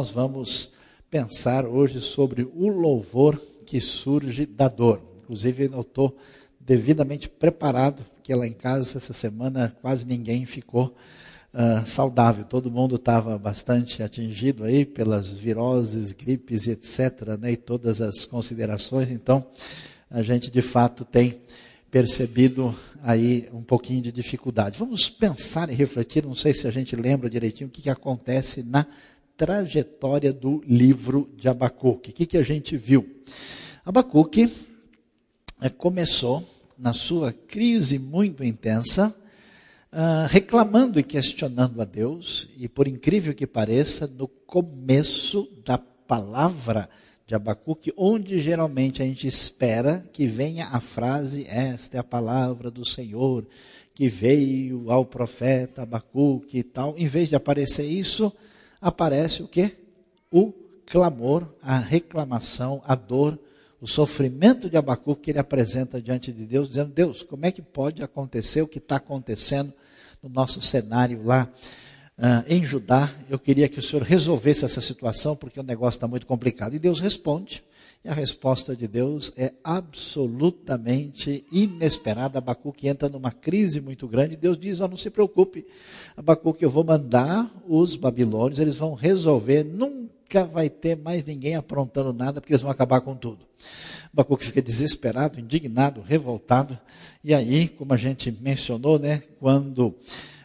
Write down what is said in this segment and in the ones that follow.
nós vamos pensar hoje sobre o louvor que surge da dor. Inclusive, eu estou devidamente preparado, porque lá em casa essa semana quase ninguém ficou uh, saudável. Todo mundo estava bastante atingido aí pelas viroses, gripes etc. Né, e todas as considerações. Então, a gente de fato tem percebido aí um pouquinho de dificuldade. Vamos pensar e refletir, não sei se a gente lembra direitinho o que, que acontece na trajetória do livro de Abacuque. O que, que a gente viu? Abacuque é, começou na sua crise muito intensa, uh, reclamando e questionando a Deus, e por incrível que pareça, no começo da palavra de Abacuque, onde geralmente a gente espera que venha a frase: Esta é a palavra do Senhor, que veio ao profeta Abacuque e tal. Em vez de aparecer isso, aparece o que? O clamor, a reclamação, a dor, o sofrimento de Abacuque que ele apresenta diante de Deus, dizendo: Deus, como é que pode acontecer o que está acontecendo no nosso cenário lá? uh, em Judá, eu queria que o Senhor resolvesse essa situação, porque o negócio está muito complicado. E Deus responde, e a resposta de Deus é absolutamente inesperada. Abacuque entra numa crise muito grande, Deus diz, oh, não se preocupe, Abacuque, eu vou mandar os babilônios, eles vão resolver, nunca vai ter mais ninguém aprontando nada, porque eles vão acabar com tudo. Abacuque fica desesperado, indignado, revoltado, e aí, como a gente mencionou, né, quando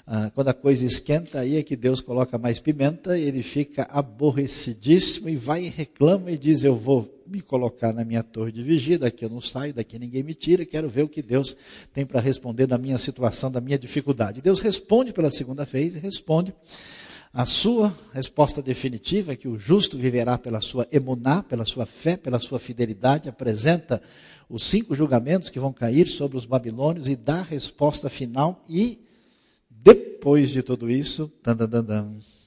ah, quando a coisa esquenta, aí é que Deus coloca mais pimenta, ele fica aborrecidíssimo e vai e reclama e diz: Eu vou me colocar na minha torre de vigia, daqui eu não saio, daqui ninguém me tira, quero ver o que Deus tem para responder da minha situação, da minha dificuldade. Deus responde pela segunda vez e responde a sua resposta definitiva, que o justo viverá pela sua emuná, pela sua fé, pela sua fidelidade, apresenta os cinco julgamentos que vão cair sobre os babilônios e dá a resposta final e depois de tudo isso,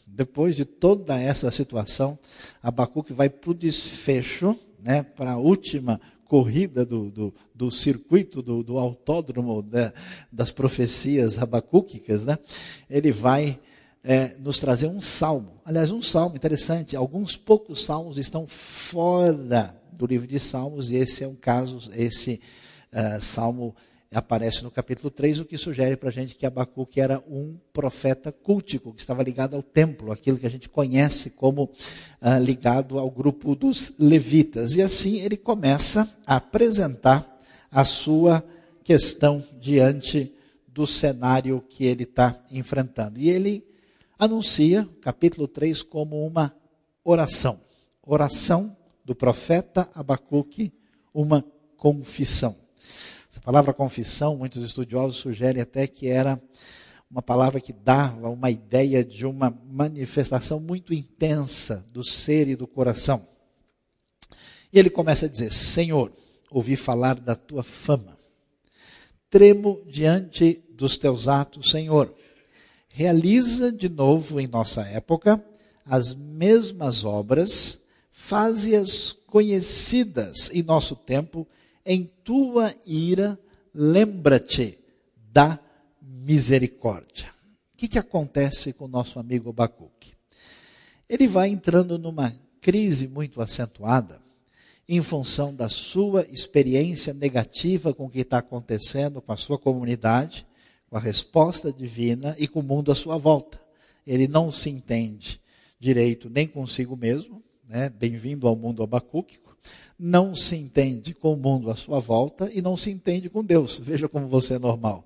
depois de toda essa situação, Abacuque vai para o desfecho, né, para a última corrida do, do, do circuito, do, do autódromo né, das profecias abacúquicas, né, ele vai é, nos trazer um salmo. Aliás, um salmo interessante. Alguns poucos salmos estão fora do livro de Salmos, e esse é um caso, esse uh, salmo aparece no capítulo 3, o que sugere para a gente que Abacuque era um profeta cultico, que estava ligado ao templo, aquilo que a gente conhece como ah, ligado ao grupo dos levitas. E assim ele começa a apresentar a sua questão diante do cenário que ele está enfrentando. E ele anuncia, capítulo 3, como uma oração. Oração do profeta Abacuque, uma confissão. Essa palavra confissão, muitos estudiosos sugerem até que era uma palavra que dava uma ideia de uma manifestação muito intensa do ser e do coração. E ele começa a dizer: Senhor, ouvi falar da tua fama, tremo diante dos teus atos, Senhor. Realiza de novo em nossa época as mesmas obras, faze-as conhecidas em nosso tempo em tua ira, lembra-te da misericórdia. O que, que acontece com o nosso amigo Abacuque? Ele vai entrando numa crise muito acentuada em função da sua experiência negativa com o que está acontecendo com a sua comunidade, com a resposta divina e com o mundo à sua volta. Ele não se entende direito nem consigo mesmo, né? bem-vindo ao mundo abacúquico, não se entende com o mundo à sua volta e não se entende com Deus. Veja como você é normal.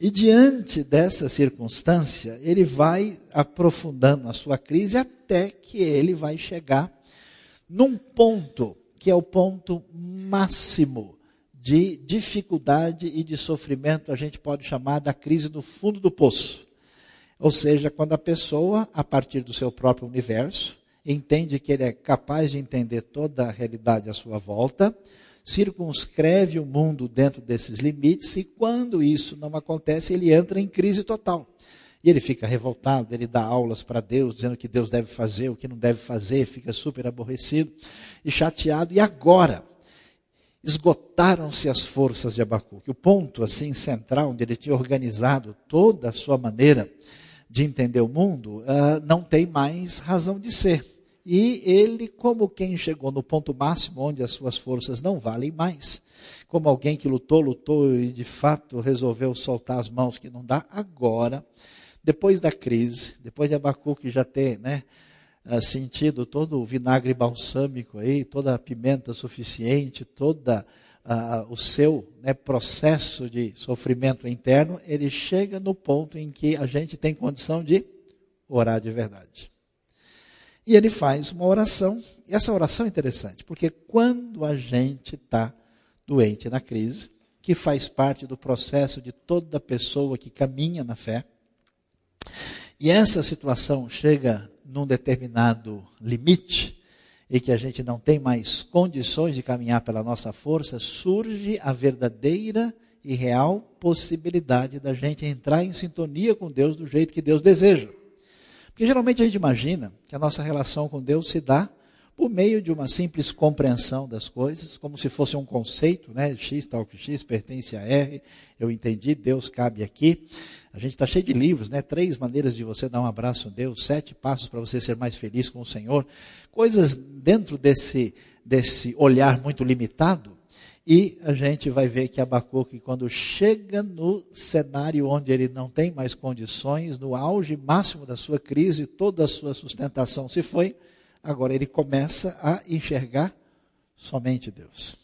E diante dessa circunstância, ele vai aprofundando a sua crise até que ele vai chegar num ponto que é o ponto máximo de dificuldade e de sofrimento, a gente pode chamar da crise do fundo do poço. Ou seja, quando a pessoa, a partir do seu próprio universo, entende que ele é capaz de entender toda a realidade à sua volta, circunscreve o mundo dentro desses limites, e quando isso não acontece, ele entra em crise total. E ele fica revoltado, ele dá aulas para Deus, dizendo que Deus deve fazer, o que não deve fazer, fica super aborrecido e chateado. E agora, esgotaram-se as forças de Abacuque. O ponto assim central, onde ele tinha organizado toda a sua maneira de entender o mundo, uh, não tem mais razão de ser E ele, como quem chegou no ponto máximo onde as suas forças não valem mais, como alguém que lutou, lutou e de fato resolveu soltar as mãos que não dá, agora, depois da crise, depois de Abacuque já ter né, ah, sentido todo o vinagre balsâmico aí, toda a pimenta suficiente, toda uh, o seu né, processo de sofrimento interno, ele chega no ponto em que a gente tem condição de orar de verdade. E ele faz uma oração, e essa oração é interessante, porque quando a gente está doente na crise, que faz parte do processo de toda pessoa que caminha na fé, e essa situação chega num determinado limite, e que a gente não tem mais condições de caminhar pela nossa força, surge a verdadeira e real possibilidade da gente entrar em sintonia com Deus do jeito que Deus deseja. Porque geralmente a gente imagina que a nossa relação com Deus se dá por meio de uma simples compreensão das coisas, como se fosse um conceito, né? X tal que X pertence a R, eu entendi, Deus cabe aqui. A gente está cheio de livros, né? Três maneiras de você dar um abraço a Deus, sete passos para você ser mais feliz com o Senhor. Coisas dentro desse, desse olhar muito limitado, e a gente vai ver que Abacuque, quando chega no cenário onde ele não tem mais condições, no auge máximo da sua crise, toda a sua sustentação se foi, agora ele começa a enxergar somente Deus.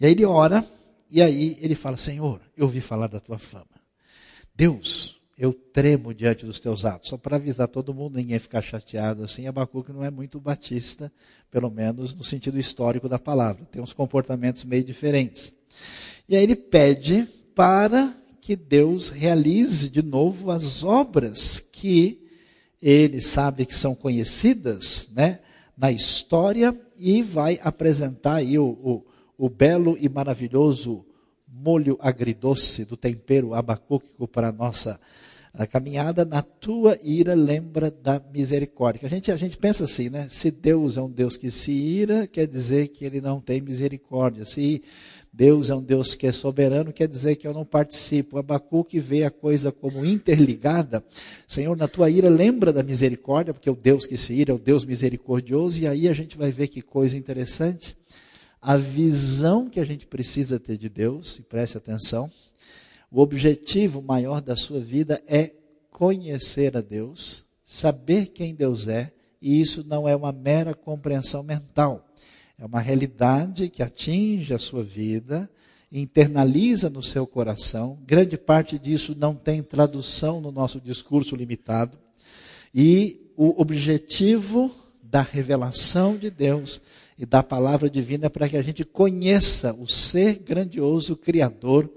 E aí ele ora, e aí ele fala: Senhor, eu ouvi falar da tua fama. Deus, eu tremo diante dos teus atos. Só para avisar todo mundo, ninguém ficar chateado assim, Abacuque não é muito batista, pelo menos no sentido histórico da palavra. Tem uns comportamentos meio diferentes. E aí ele pede para que Deus realize de novo as obras que ele sabe que são conhecidas né, na história e vai apresentar aí o, o, o belo e maravilhoso molho agridoce do tempero abacúquico para a nossa caminhada na tua ira lembra da misericórdia. A gente, a gente pensa assim, né? Se Deus é um Deus que se ira, quer dizer que ele não tem misericórdia. Se Deus é um Deus que é soberano, quer dizer que eu não participo. Abacuque vê a coisa como interligada. Senhor, na tua ira lembra da misericórdia, porque o Deus que se ira é o Deus misericordioso, e aí a gente vai ver que coisa interessante. A visão que a gente precisa ter de Deus, e preste atenção, o objetivo maior da sua vida é conhecer a Deus, saber quem Deus é, e isso não é uma mera compreensão mental. É uma realidade que atinge a sua vida, internaliza no seu coração. Grande parte disso não tem tradução no nosso discurso limitado. E o objetivo da revelação de Deus e da palavra divina para que a gente conheça o ser grandioso, criador,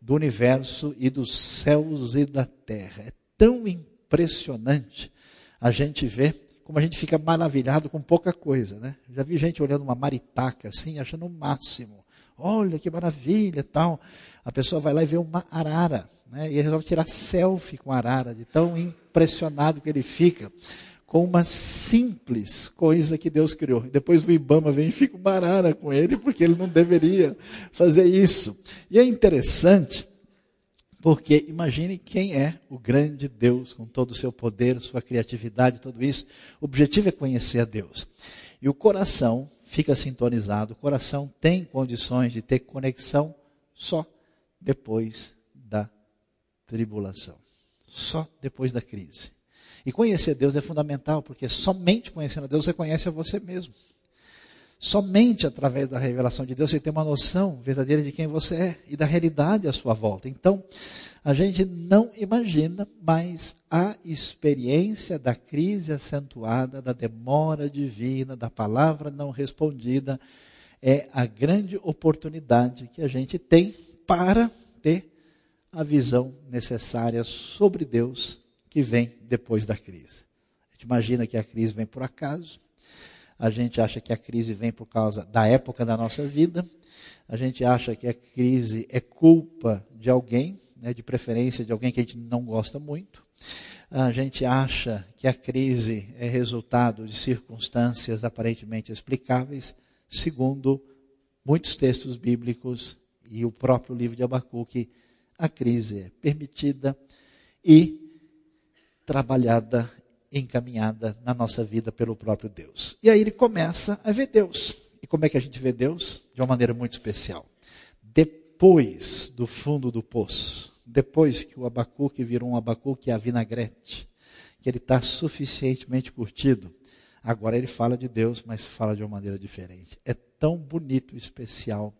do universo e dos céus e da terra. É tão impressionante a gente ver como a gente fica maravilhado com pouca coisa, né? Já vi gente olhando uma maritaca assim, achando o máximo. Olha que maravilha, tal. A pessoa vai lá e vê uma arara, né? E resolve tirar selfie com a arara, de tão impressionado que ele fica com uma simples coisa que Deus criou. Depois o Ibama vem e fica barara com ele, porque ele não deveria fazer isso. E é interessante, porque imagine quem é o grande Deus, com todo o seu poder, sua criatividade, tudo isso. O objetivo é conhecer a Deus. E o coração fica sintonizado, o coração tem condições de ter conexão só depois da tribulação, só depois da crise. E conhecer Deus é fundamental, porque somente conhecendo Deus você conhece a você mesmo. Somente através da revelação de Deus você tem uma noção verdadeira de quem você é e da realidade à sua volta. Então, a gente não imagina, mas a experiência da crise acentuada, da demora divina, da palavra não respondida, é a grande oportunidade que a gente tem para ter a visão necessária sobre Deus que vem depois da crise. A gente imagina que a crise vem por acaso, a gente acha que a crise vem por causa da época da nossa vida, a gente acha que a crise é culpa de alguém, né, de preferência de alguém que a gente não gosta muito. A gente acha que a crise é resultado de circunstâncias aparentemente explicáveis, segundo muitos textos bíblicos e o próprio livro de Abacuque, a crise é permitida e trabalhada encaminhada na nossa vida pelo próprio Deus. E aí ele começa a ver Deus. E como é que a gente vê Deus? De uma maneira muito especial. Depois do fundo do poço, depois que o Abacuque virou um Abacuque a vinagrete, que ele está suficientemente curtido, agora ele fala de Deus, mas fala de uma maneira diferente. É tão bonito especial.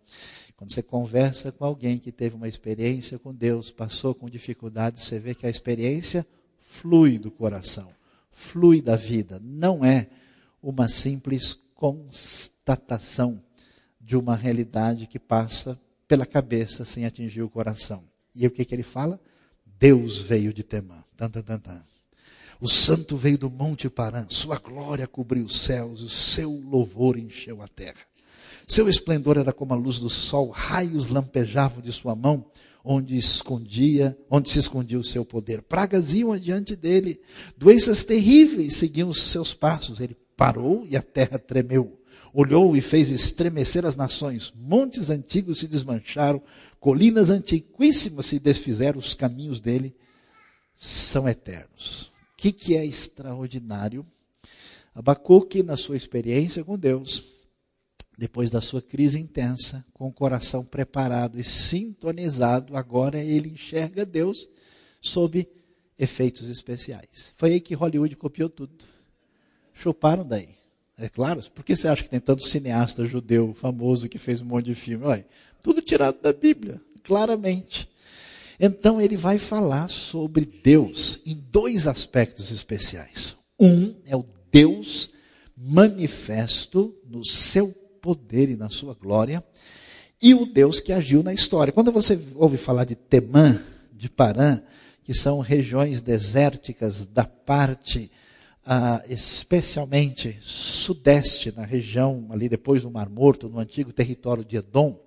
Quando você conversa com alguém que teve uma experiência com Deus, passou com dificuldade, você vê que a experiência flui do coração, flui da vida. Não é uma simples constatação de uma realidade que passa pela cabeça sem atingir o coração. E o que, que ele fala? Deus veio de Temã. Tan, tan, tan, tan. O santo veio do Monte Parã, sua glória cobriu os céus, o seu louvor encheu a terra. Seu esplendor era como a luz do sol, raios lampejavam de sua mão, onde escondia, onde se escondia o seu poder. Pragas iam adiante dele, doenças terríveis seguiam os seus passos. Ele parou e a terra tremeu. Olhou e fez estremecer as nações. Montes antigos se desmancharam, colinas antiquíssimas se desfizeram, os caminhos dele são eternos que, que é extraordinário? Abacuque, na sua experiência com Deus, depois da sua crise intensa, com o coração preparado e sintonizado, agora ele enxerga Deus sob efeitos especiais. Foi aí que Hollywood copiou tudo. Chuparam daí. É claro, por que você acha que tem tanto cineasta judeu famoso que fez um monte de filme? Olha, tudo tirado da Bíblia, claramente. Então ele vai falar sobre Deus em dois aspectos especiais. Um é o Deus manifesto no seu poder e na sua glória, e o Deus que agiu na história. Quando você ouve falar de Temã, de Parã, que são regiões desérticas da parte ah, especialmente sudeste, na região ali depois do Mar Morto, no antigo território de Edom,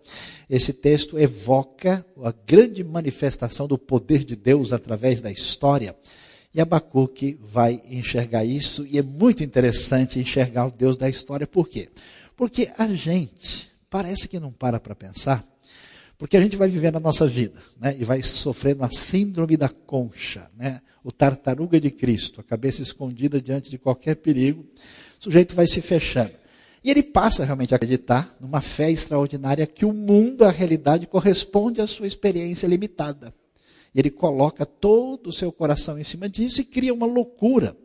esse texto evoca a grande manifestação do poder de Deus através da história. E Abacuque vai enxergar isso, e é muito interessante enxergar o Deus da história, por quê? Porque a gente parece que não para para pensar porque a gente vai vivendo a nossa vida, né? E vai sofrendo a síndrome da concha, né? O tartaruga de Cristo, a cabeça escondida diante de qualquer perigo. O sujeito vai se fechando. E ele passa realmente a acreditar numa fé extraordinária que o mundo, a realidade, corresponde à sua experiência limitada. E ele coloca todo o seu coração em cima disso e cria uma loucura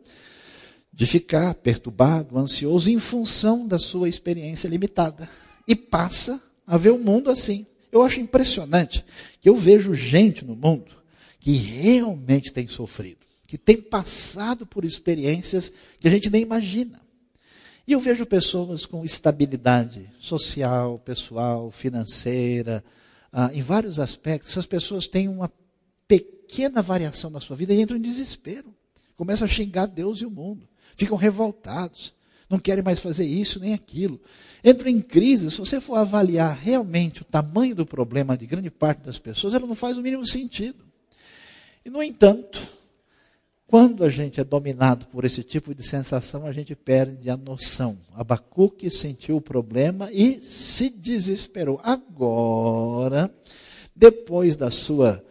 de ficar perturbado, ansioso, em função da sua experiência limitada. E passa a ver o mundo assim. Eu acho impressionante que eu vejo gente no mundo que realmente tem sofrido, que tem passado por experiências que a gente nem imagina. E eu vejo pessoas com estabilidade social, pessoal, financeira, ah, em vários aspectos. Essas pessoas têm uma pequena variação na sua vida e entram em desespero. Começam a xingar Deus e o mundo. Ficam revoltados. Não querem mais fazer isso nem aquilo entra em crise, se você for avaliar realmente o tamanho do problema de grande parte das pessoas, ela não faz o mínimo sentido. E, no entanto, quando a gente é dominado por esse tipo de sensação, a gente perde a noção. Abacuque sentiu o problema e se desesperou. Agora, depois da sua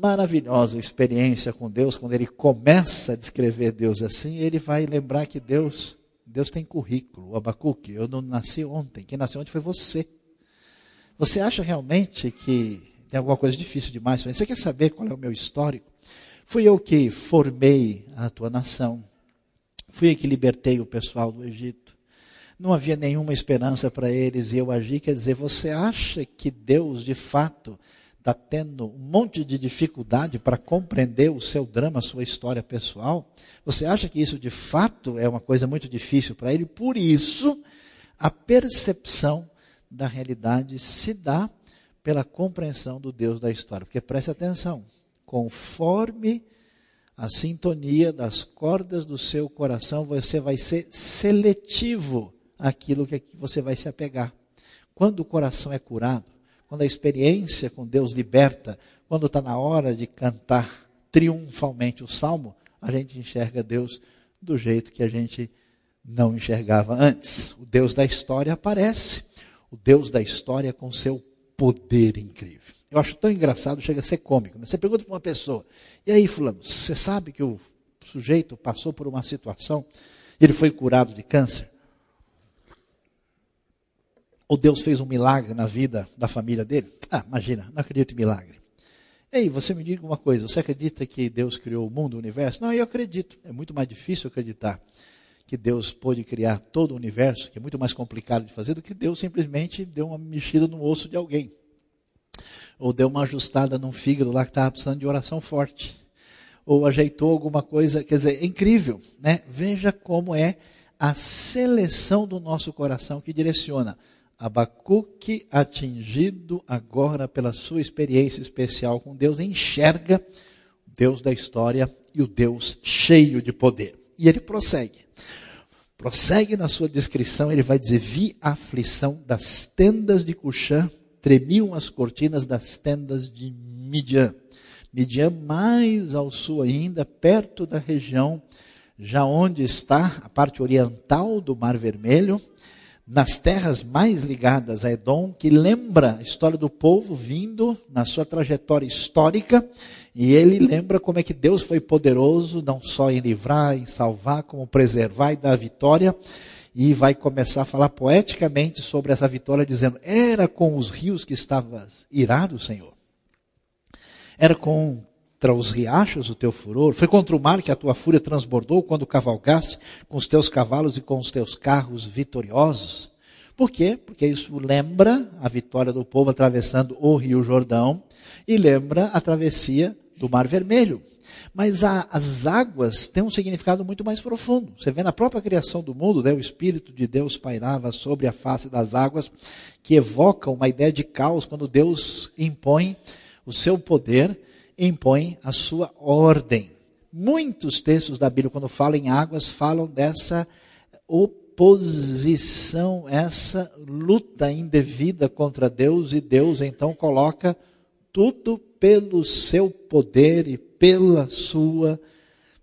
maravilhosa experiência com Deus, quando ele começa a descrever Deus assim, ele vai lembrar que Deus Deus tem currículo. O Abacuque, eu não nasci ontem. Quem nasceu ontem foi você. Você acha realmente que tem alguma coisa difícil demais? Você quer saber qual é o meu histórico? Fui eu que formei a tua nação. Fui eu que libertei o pessoal do Egito. Não havia nenhuma esperança para eles e eu agi. Quer dizer, você acha que Deus, de fato, está tendo um monte de dificuldade para compreender o seu drama, a sua história pessoal, você acha que isso de fato é uma coisa muito difícil para ele? Por isso, a percepção da realidade se dá pela compreensão do Deus da história. Porque preste atenção, conforme a sintonia das cordas do seu coração, você vai ser seletivo aquilo que você vai se apegar. Quando o coração é curado, quando a experiência com Deus liberta, quando está na hora de cantar triunfalmente o salmo, a gente enxerga Deus do jeito que a gente não enxergava antes. O Deus da história aparece, o Deus da história com seu poder incrível. Eu acho tão engraçado, chega a ser cômico. Né? Você pergunta para uma pessoa, e aí, Fulano, você sabe que o sujeito passou por uma situação, ele foi curado de câncer. Ou Deus fez um milagre na vida da família dele? Ah, imagina, não acredito em milagre. Ei, você me diga uma coisa, você acredita que Deus criou o mundo, o universo? Não, eu acredito. É muito mais difícil acreditar que Deus pôde criar todo o universo, que é muito mais complicado de fazer do que Deus simplesmente deu uma mexida no osso de alguém. Ou deu uma ajustada num fígado lá que estava precisando de oração forte. Ou ajeitou alguma coisa, quer dizer, é incrível, né? Veja como é a seleção do nosso coração que direciona Abacuque, atingido agora pela sua experiência especial com Deus, enxerga o Deus da história e o Deus cheio de poder. E ele prossegue. Prossegue na sua descrição, ele vai dizer: Vi a aflição das tendas de Cuxã, tremiam as cortinas das tendas de Midian. Midian mais ao sul ainda, perto da região, já onde está a parte oriental do Mar Vermelho, nas terras mais ligadas a Edom, que lembra a história do povo vindo na sua trajetória histórica, e ele lembra como é que Deus foi poderoso, não só em livrar, em salvar, como preservar e dar vitória, e vai começar a falar poeticamente sobre essa vitória, dizendo: Era com os rios que estavas irado, Senhor. Era com contra os riachos o teu furor, foi contra o mar que a tua fúria transbordou quando cavalgaste com os teus cavalos e com os teus carros vitoriosos. Por quê? Porque isso lembra a vitória do povo atravessando o Rio Jordão e lembra a travessia do Mar Vermelho. Mas a, as águas têm um significado muito mais profundo. Você vê na própria criação do mundo, né, o Espírito de Deus pairava sobre a face das águas, que evoca uma ideia de caos quando Deus impõe o seu poder impõe a sua ordem. Muitos textos da Bíblia, quando falam em águas, falam dessa oposição, essa luta indevida contra Deus, e Deus então coloca tudo pelo seu poder e pela sua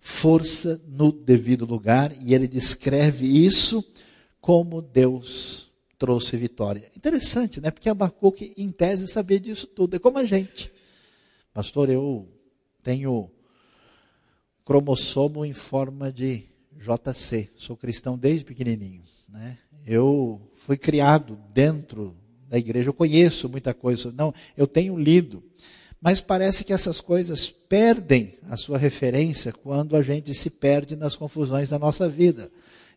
força no devido lugar, e ele descreve isso como Deus trouxe vitória. Interessante, né? Porque Abacuque, em tese, sabia disso tudo. É como a gente. Pastor, eu tenho cromossomo em forma de JC. Sou cristão desde pequenininho. Né? Eu fui criado dentro da igreja. Eu conheço muita coisa. Não, eu tenho lido. Mas parece que essas coisas perdem a sua referência quando a gente se perde nas confusões da nossa vida.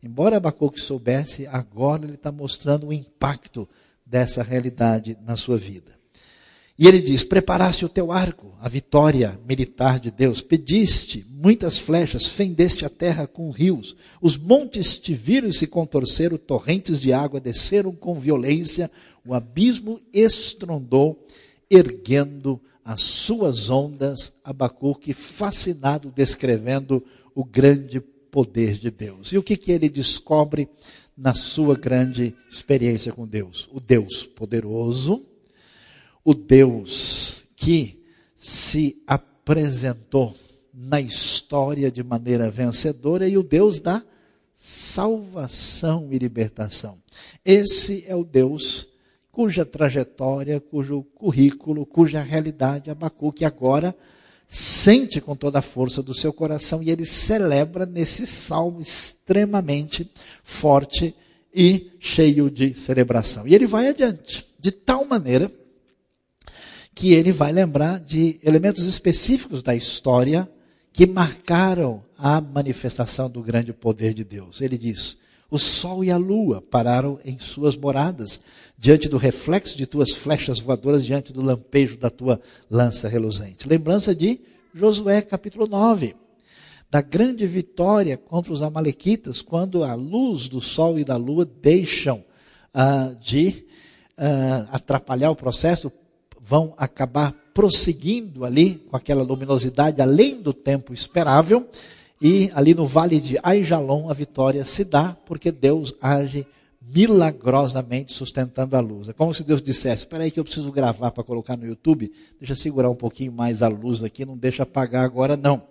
Embora Abacuque soubesse, agora ele está mostrando o impacto dessa realidade na sua vida. E ele diz: Preparaste o teu arco, a vitória militar de Deus. Pediste muitas flechas, fendeste a terra com rios. Os montes te viram e se contorceram, torrentes de água desceram com violência. O abismo estrondou, erguendo as suas ondas. Abacuque, fascinado, descrevendo o grande poder de Deus. E o que, que ele descobre na sua grande experiência com Deus? O Deus poderoso o Deus que se apresentou na história de maneira vencedora e o Deus da salvação e libertação. Esse é o Deus cuja trajetória, cujo currículo, cuja realidade Abacuque agora sente com toda a força do seu coração e ele celebra nesse salmo extremamente forte e cheio de celebração. E ele vai adiante, de tal maneira que ele vai lembrar de elementos específicos da história que marcaram a manifestação do grande poder de Deus. Ele diz: O sol e a lua pararam em suas moradas, diante do reflexo de tuas flechas voadoras, diante do lampejo da tua lança reluzente. Lembrança de Josué capítulo 9, da grande vitória contra os Amalequitas, quando a luz do sol e da lua deixam uh, de uh, atrapalhar o processo, vão acabar prosseguindo ali com aquela luminosidade além do tempo esperável. E ali no vale de Aijalon a vitória se dá porque Deus age milagrosamente sustentando a luz. É como se Deus dissesse: Espera aí que eu preciso gravar para colocar no YouTube. Deixa segurar um pouquinho mais a luz aqui, não deixa apagar agora não.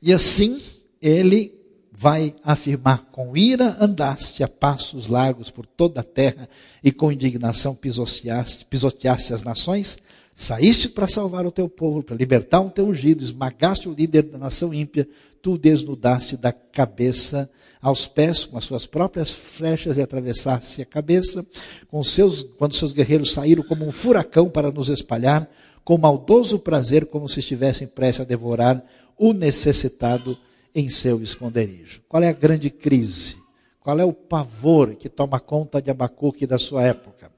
E assim ele vai afirmar: Com ira andaste a passos largos por toda a terra, e com indignação pisoteaste, pisoteaste as nações. Saíste para salvar o teu povo, para libertar o teu ungido, esmagaste o líder da nação ímpia, tu desnudaste da cabeça aos pés, com as suas próprias flechas e atravessaste a cabeça, com seus, quando seus guerreiros saíram como um furacão para nos espalhar, com maldoso prazer, como se estivessem prestes a devorar o necessitado em seu esconderijo. Qual é a grande crise? Qual é o pavor que toma conta de Abacuque da sua época?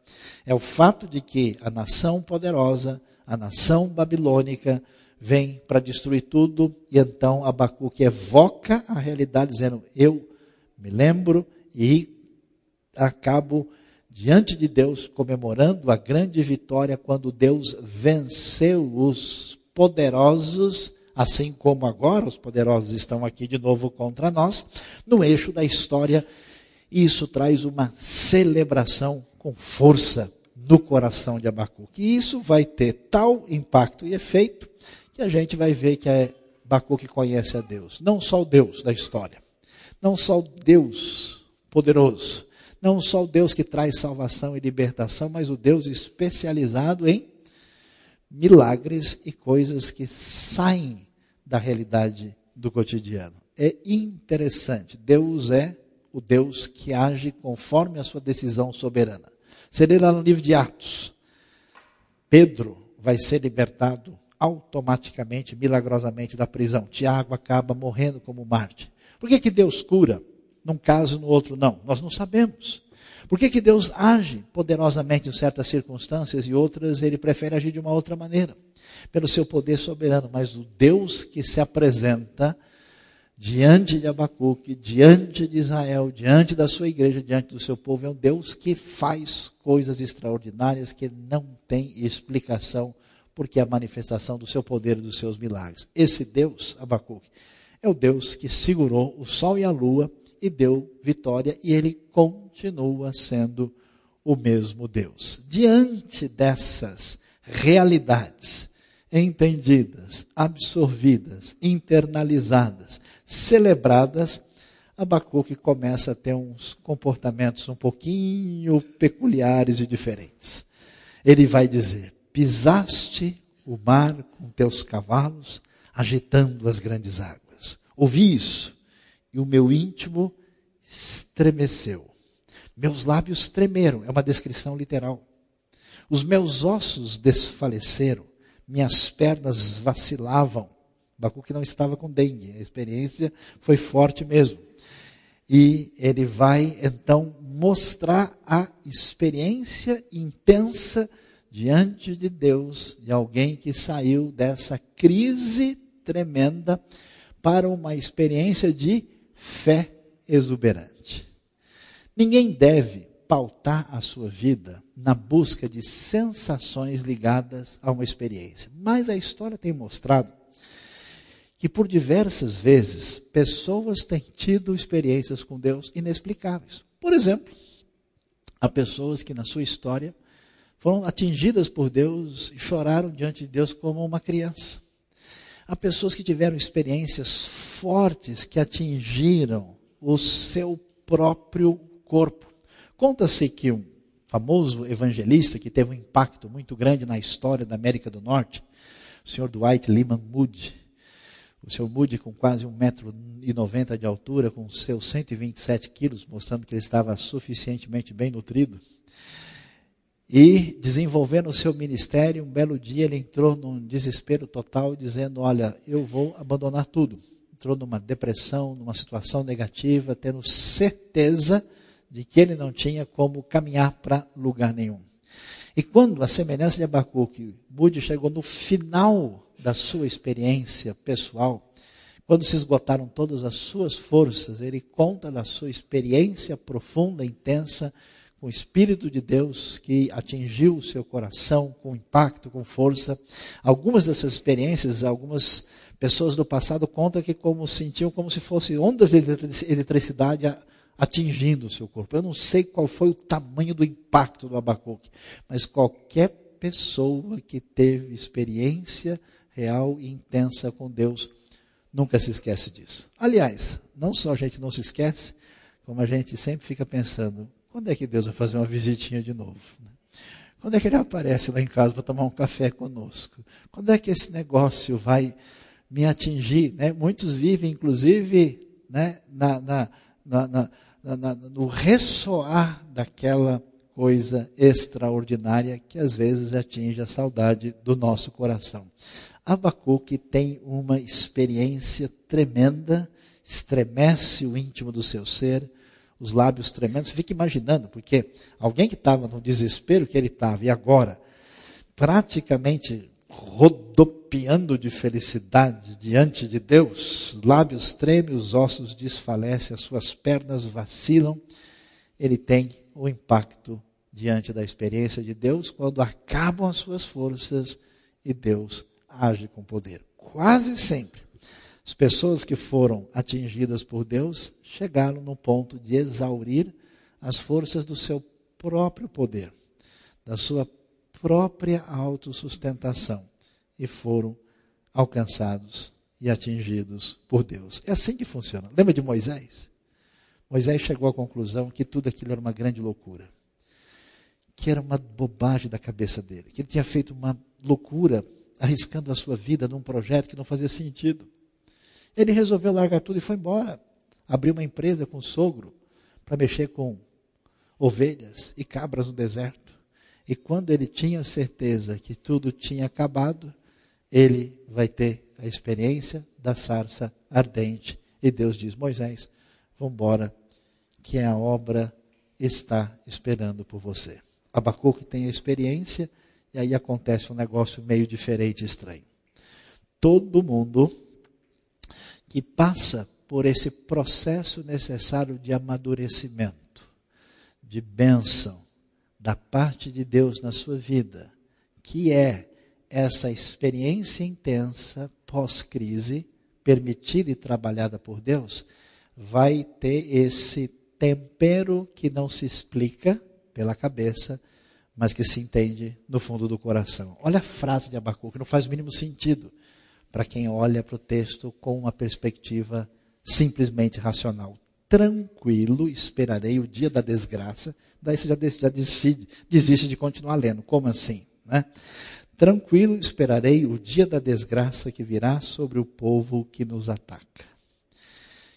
É o fato de que a nação poderosa, a nação babilônica, vem para destruir tudo, e então Abacuque evoca a realidade, dizendo: Eu me lembro e acabo diante de Deus comemorando a grande vitória quando Deus venceu os poderosos, assim como agora os poderosos estão aqui de novo contra nós, no eixo da história. E isso traz uma celebração com força no coração de Abacuque. E isso vai ter tal impacto e efeito que a gente vai ver que Abacuque conhece a Deus. Não só o Deus da história, não só o Deus poderoso, não só o Deus que traz salvação e libertação, mas o Deus especializado em milagres e coisas que saem da realidade do cotidiano. É interessante. Deus é o Deus que age conforme a sua decisão soberana. Você lê lá no livro de Atos. Pedro vai ser libertado automaticamente, milagrosamente da prisão. Tiago acaba morrendo como Marte. Por que, que Deus cura num caso no outro não? Nós não sabemos. Por que, que Deus age poderosamente em certas circunstâncias e outras ele prefere agir de uma outra maneira? Pelo seu poder soberano. Mas o Deus que se apresenta diante de Abacuque, diante de Israel, diante da sua igreja, diante do seu povo, é um Deus que faz coisas extraordinárias que não tem explicação, porque é a manifestação do seu poder e dos seus milagres. Esse Deus, Abacuque, é o Deus que segurou o sol e a lua e deu vitória, e ele continua sendo o mesmo Deus. Diante dessas realidades entendidas, absorvidas, internalizadas, celebradas, Abacuque começa a ter uns comportamentos um pouquinho peculiares e diferentes. Ele vai dizer: Pisaste o mar com teus cavalos, agitando as grandes águas. Ouvi isso e o meu íntimo estremeceu. Meus lábios tremeram, é uma descrição literal. Os meus ossos desfaleceram, minhas pernas vacilavam. Abacuque não estava com dengue, a experiência foi forte mesmo. E ele vai então mostrar a experiência intensa diante de Deus de alguém que saiu dessa crise tremenda para uma experiência de fé exuberante. Ninguém deve pautar a sua vida na busca de sensações ligadas a uma experiência. Mas a história tem mostrado que por diversas vezes pessoas têm tido experiências com Deus inexplicáveis. Por exemplo, há pessoas que na sua história foram atingidas por Deus e choraram diante de Deus como uma criança. Há pessoas que tiveram experiências fortes que atingiram o seu próprio corpo. Conta-se que um famoso evangelista que teve um impacto muito grande na história da América do Norte, o senhor Dwight Lyman Moody, o senhor Moody com quase 1,90m de altura, com seus 127 quilos, mostrando que ele estava suficientemente bem nutrido, e desenvolvendo o seu ministério, um belo dia ele entrou num desespero total, dizendo: Olha, eu vou abandonar tudo. Entrou numa depressão, numa situação negativa, tendo certeza de que ele não tinha como caminhar para lugar nenhum. E quando, a semelhança de Abacuque, Budi chegou no final da sua experiência pessoal, quando se esgotaram todas as suas forças, ele conta da sua experiência profunda, intensa, com o Espírito de Deus que atingiu o seu coração com impacto, com força. Algumas dessas experiências, algumas pessoas do passado contam que como sentiam como se fossem ondas de eletricidade atingindo o seu corpo. Eu não sei qual foi o tamanho do impacto do Abacuque, mas qualquer pessoa que teve experiência real e intensa com Deus nunca se esquece disso. Aliás, não só a gente não se esquece, como a gente sempre fica pensando, quando é que Deus vai fazer uma visitinha de novo? Né? Quando é que ele aparece lá em casa para tomar um café conosco? Quando é que esse negócio vai me atingir? Né? Muitos vivem, inclusive, né, na, na, na, na, no ressoar daquela coisa extraordinária que às vezes atinge a saudade do nosso coração. Abacuque tem uma experiência tremenda, estremece o íntimo do seu ser, os lábios tremendos. Você fica imaginando, porque alguém que estava no desespero que ele estava e agora, praticamente rodopiando de felicidade diante de Deus, os lábios tremem, os ossos desfalecem, as suas pernas vacilam, ele tem o impacto diante da experiência de Deus quando acabam as suas forças e Deus age com poder. Quase sempre, as pessoas que foram atingidas por Deus chegaram no ponto de exaurir as forças do seu próprio poder, da sua própria autossustentação e foram alcançados e atingidos por Deus. É assim que funciona. Lembra de Moisés? Moisés chegou à conclusão que tudo aquilo era uma grande loucura. Que era uma bobagem da cabeça dele. Que ele tinha feito uma loucura arriscando a sua vida num projeto que não fazia sentido. Ele resolveu largar tudo e foi embora. Abriu uma empresa com o sogro para mexer com ovelhas e cabras no deserto. E quando ele tinha certeza que tudo tinha acabado, ele vai ter a experiência da sarça ardente. E Deus diz: Moisés, vamos embora, que a obra está esperando por você. Abacuque tem a experiência e aí acontece um negócio meio diferente, estranho. Todo mundo que passa por esse processo necessário de amadurecimento, de bênção da parte de Deus na sua vida, que é essa experiência intensa pós-crise, permitida e trabalhada por Deus, vai ter esse tempero que não se explica pela cabeça, mas que se entende no fundo do coração. Olha a frase de Abacuque, não faz o mínimo sentido para quem olha para o texto com uma perspectiva simplesmente racional. Tranquilo, esperarei o dia da desgraça. Daí você já, já decide, desiste de continuar lendo. Como assim? Né? Tranquilo, esperarei o dia da desgraça que virá sobre o povo que nos ataca.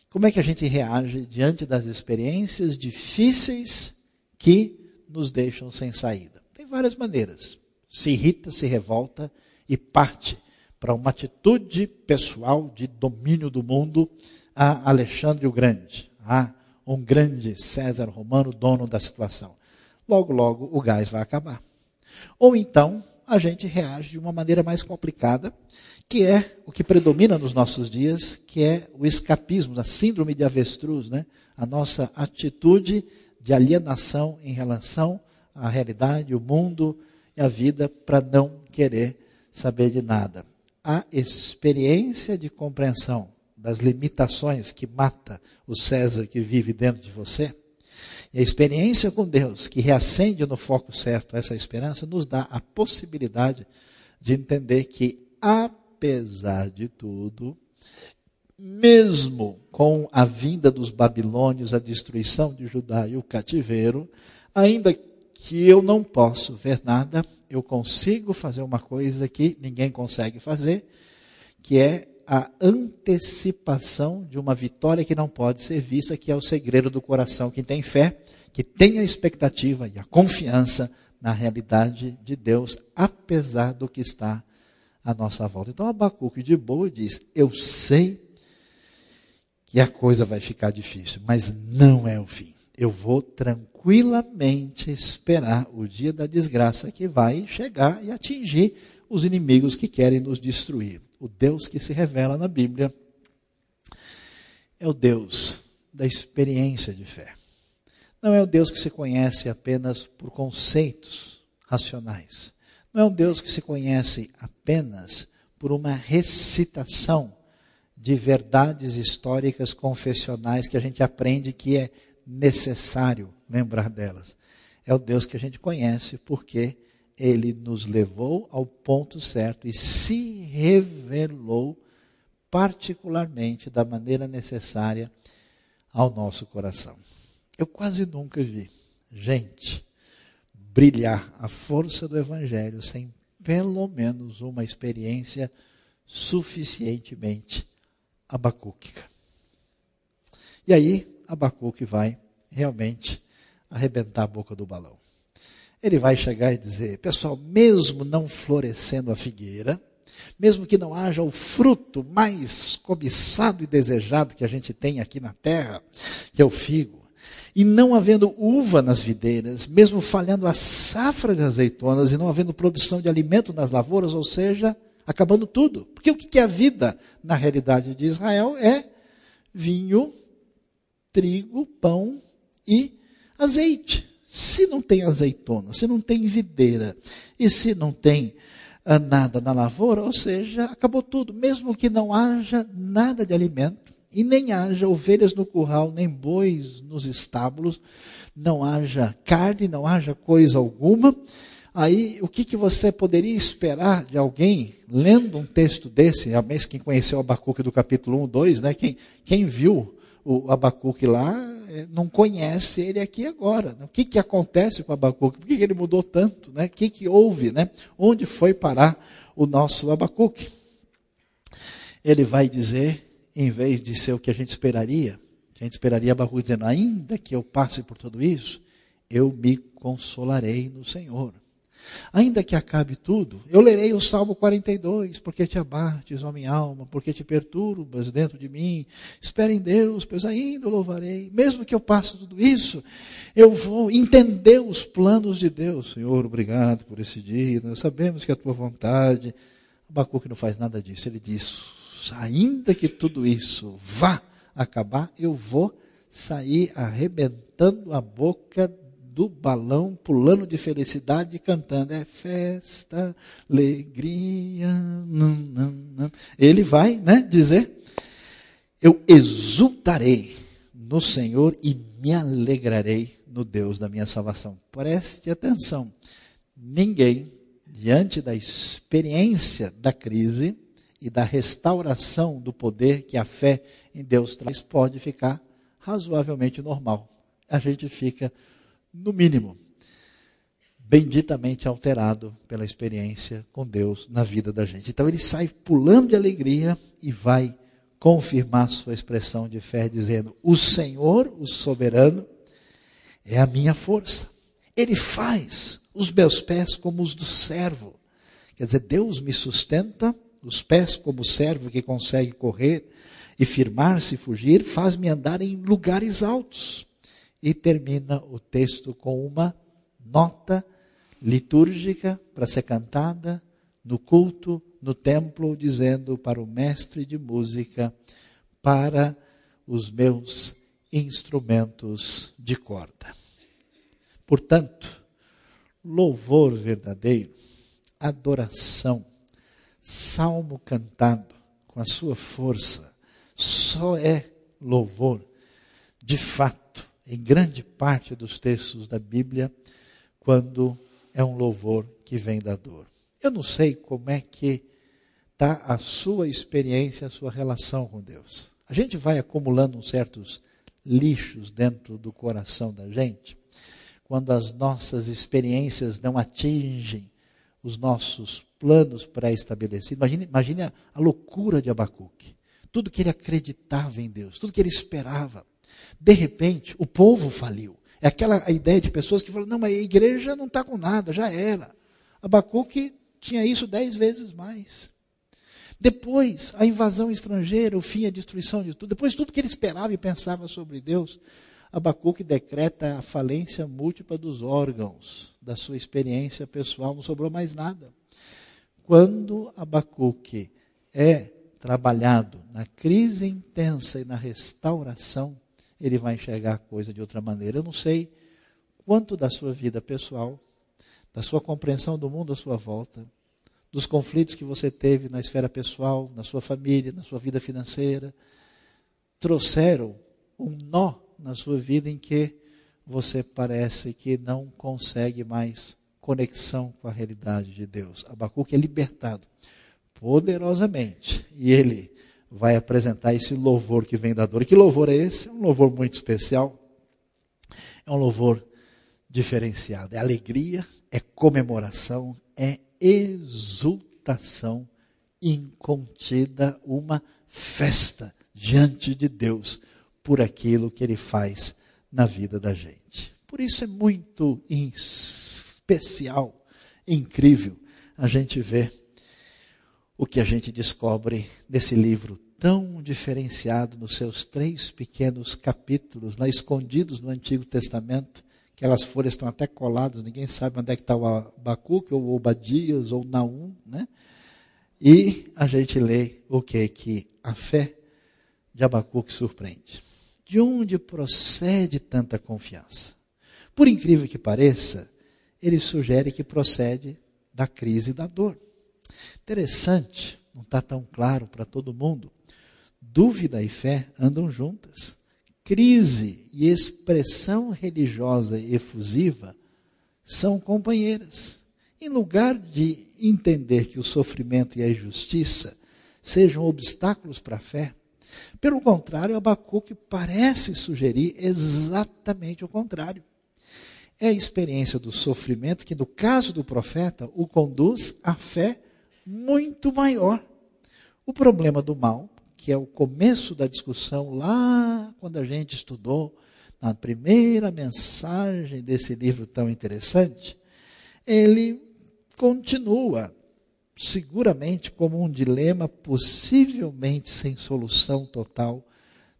Como é que a gente reage diante das experiências difíceis que nos deixam sem saída. Tem várias maneiras. Se irrita, se revolta e parte para uma atitude pessoal de domínio do mundo a Alexandre o Grande, a um grande César romano, dono da situação. Logo, logo o gás vai acabar. Ou então a gente reage de uma maneira mais complicada, que é o que predomina nos nossos dias, que é o escapismo, a síndrome de avestruz, né? A nossa atitude de alienação em relação à realidade, o mundo e a vida, para não querer saber de nada. A experiência de compreensão das limitações que mata o César que vive dentro de você, e a experiência com Deus que reacende no foco certo essa esperança, nos dá a possibilidade de entender que, apesar de tudo, mesmo com a vinda dos babilônios, a destruição de Judá e o cativeiro, ainda que eu não posso ver nada, eu consigo fazer uma coisa que ninguém consegue fazer, que é a antecipação de uma vitória que não pode ser vista, que é o segredo do coração. Quem tem fé, que tem a expectativa e a confiança na realidade de Deus, apesar do que está à nossa volta. Então Abacuque de boa diz: Eu sei que a coisa vai ficar difícil, mas não é o fim. Eu vou tranquilamente esperar o dia da desgraça que vai chegar e atingir os inimigos que querem nos destruir. O Deus que se revela na Bíblia é o Deus da experiência de fé. Não é o Deus que se conhece apenas por conceitos racionais. Não é um Deus que se conhece apenas por uma recitação de verdades históricas confessionais que a gente aprende que é necessário lembrar delas. É o Deus que a gente conhece porque ele nos levou ao ponto certo e se revelou particularmente da maneira necessária ao nosso coração. Eu quase nunca vi gente brilhar a força do Evangelho sem pelo menos uma experiência suficientemente abacúquica. E aí, Abacuque vai realmente arrebentar a boca do balão. Ele vai chegar e dizer: pessoal, mesmo não florescendo a figueira, mesmo que não haja o fruto mais cobiçado e desejado que a gente tem aqui na terra, que é o figo, e não havendo uva nas videiras, mesmo falhando a safra de azeitonas e não havendo produção de alimento nas lavouras, ou seja, acabando tudo. Porque o que é a vida na realidade de Israel é vinho, trigo, pão e azeite. Se não tem azeitona, se não tem videira e se não tem ah, nada na lavoura, ou seja, acabou tudo. Mesmo que não haja nada de alimento e nem haja ovelhas no curral, nem bois nos estábulos, não haja carne, não haja coisa alguma. Aí, o que, que você poderia esperar de alguém lendo um texto desse? A quem conheceu o Abacuque do capítulo 1, 2, né? Quem, quem viu o Abacuque lá é, não conhece ele aqui agora. O que, que acontece com o Abacuque? Por que, que ele mudou tanto? Né? O que, que houve? Né? Onde foi parar o nosso Abacuque? Ele vai dizer, em vez de ser o que a gente esperaria, que a gente esperaria Abacuque dizendo, ainda que eu passe por tudo isso, eu me consolarei no Senhor. Ainda que acabe tudo, eu lerei o Salmo 42, porque te abates, ó minha alma, porque te perturbas dentro de mim. Espera em Deus, pois ainda o louvarei. Mesmo que eu passe tudo isso, eu vou entender os planos de Deus. Senhor, obrigado por esse dia. Nós sabemos que é a tua vontade. Abacuque não faz nada disso. Ele diz: ainda que tudo isso vá acabar, eu vou sair arrebentando a boca do balão, pulando de felicidade cantando. É festa, alegria. Ele vai né, dizer: Eu exultarei no Senhor e me alegrarei no Deus da minha salvação. Preste atenção. Ninguém, diante da experiência da crise e da restauração do poder que a fé em Deus traz, pode ficar razoavelmente normal. A gente fica no mínimo, benditamente alterado pela experiência com Deus na vida da gente. Então ele sai pulando de alegria e vai confirmar sua expressão de fé, dizendo: O Senhor, o soberano, é a minha força. Ele faz os meus pés como os do servo. Quer dizer, Deus me sustenta, os pés como o servo que consegue correr e firmar-se e fugir, faz-me andar em lugares altos e termina o texto com uma nota litúrgica para ser cantada no culto, no templo, dizendo para o mestre de música, para os meus instrumentos de corda. Portanto, louvor verdadeiro, adoração, salmo cantado com a sua força, só é louvor de fato em grande parte dos textos da Bíblia quando é um louvor que vem da dor. Eu não sei como é que está a sua experiência, a sua relação com Deus. A gente vai acumulando certos lixos dentro do coração da gente quando as nossas experiências não atingem os nossos planos pré-estabelecidos. Imagine, imagine a, a loucura de Abacuque. Tudo que ele acreditava em Deus, tudo que ele esperava. De repente, o povo faliu. É aquela ideia de pessoas que falam, não, mas a igreja não está com nada, já era. Abacuque tinha isso dez vezes mais. Depois, a invasão estrangeira, o fim, a destruição de tudo. Depois, tudo que ele esperava e pensava sobre Deus, Abacuque decreta a falência múltipla dos órgãos da sua experiência pessoal, não sobrou mais nada. Quando Abacuque é trabalhado na crise intensa e na restauração, ele vai enxergar a coisa de outra maneira. Eu não sei quanto da sua vida pessoal, da sua compreensão do mundo à sua volta, dos conflitos que você teve na esfera pessoal, na sua família, na sua vida financeira, trouxeram um nó na sua vida em que você parece que não consegue mais conexão com a realidade de Deus. Abacuque é libertado poderosamente e ele vai apresentar esse louvor que vem da dor. Que louvor é esse? É um louvor muito especial. É um louvor diferenciada. É alegria, é comemoração, é exultação incontida, uma festa diante de Deus por aquilo que Ele faz na vida da gente. Por isso é muito especial, incrível, a gente ver o que a gente descobre nesse livro tão diferenciado nos seus três pequenos capítulos, lá escondidos no Antigo Testamento, aquelas folhas estão até coladas, ninguém sabe onde é que está o Abacuque, ou Obadias, ou Naum, né? E a gente lê o que? Que a fé de Abacuque surpreende. De onde procede tanta confiança? Por incrível que pareça, ele sugere que procede da crise da dor. Interessante, não está tão claro para todo mundo. Dúvida e fé andam juntas. Crise e expressão religiosa efusiva são companheiras. Em lugar de entender que o sofrimento e a injustiça sejam obstáculos para a fé, pelo contrário, Abacuque parece sugerir exatamente o contrário. É a experiência do sofrimento que, no caso do profeta, o conduz à fé muito maior. O problema do mal, que é o começo da discussão lá quando a gente estudou na primeira mensagem desse livro tão interessante, ele continua seguramente como um dilema possivelmente sem solução total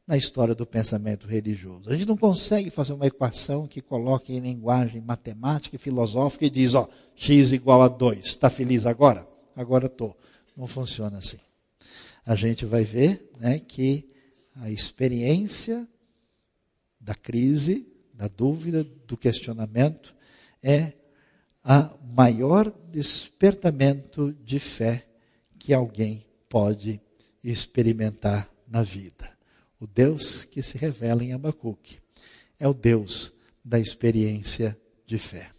na história do pensamento religioso. A gente não consegue fazer uma equação que coloque em linguagem matemática e filosófica e diz, ó, x igual a 2. Está feliz agora? Agora estou. Não funciona assim. A gente vai ver né, que a experiência da crise, da dúvida, do questionamento é a maior despertamento de fé que alguém pode experimentar na vida. O Deus que se revela em Abacuque é o Deus da experiência de fé.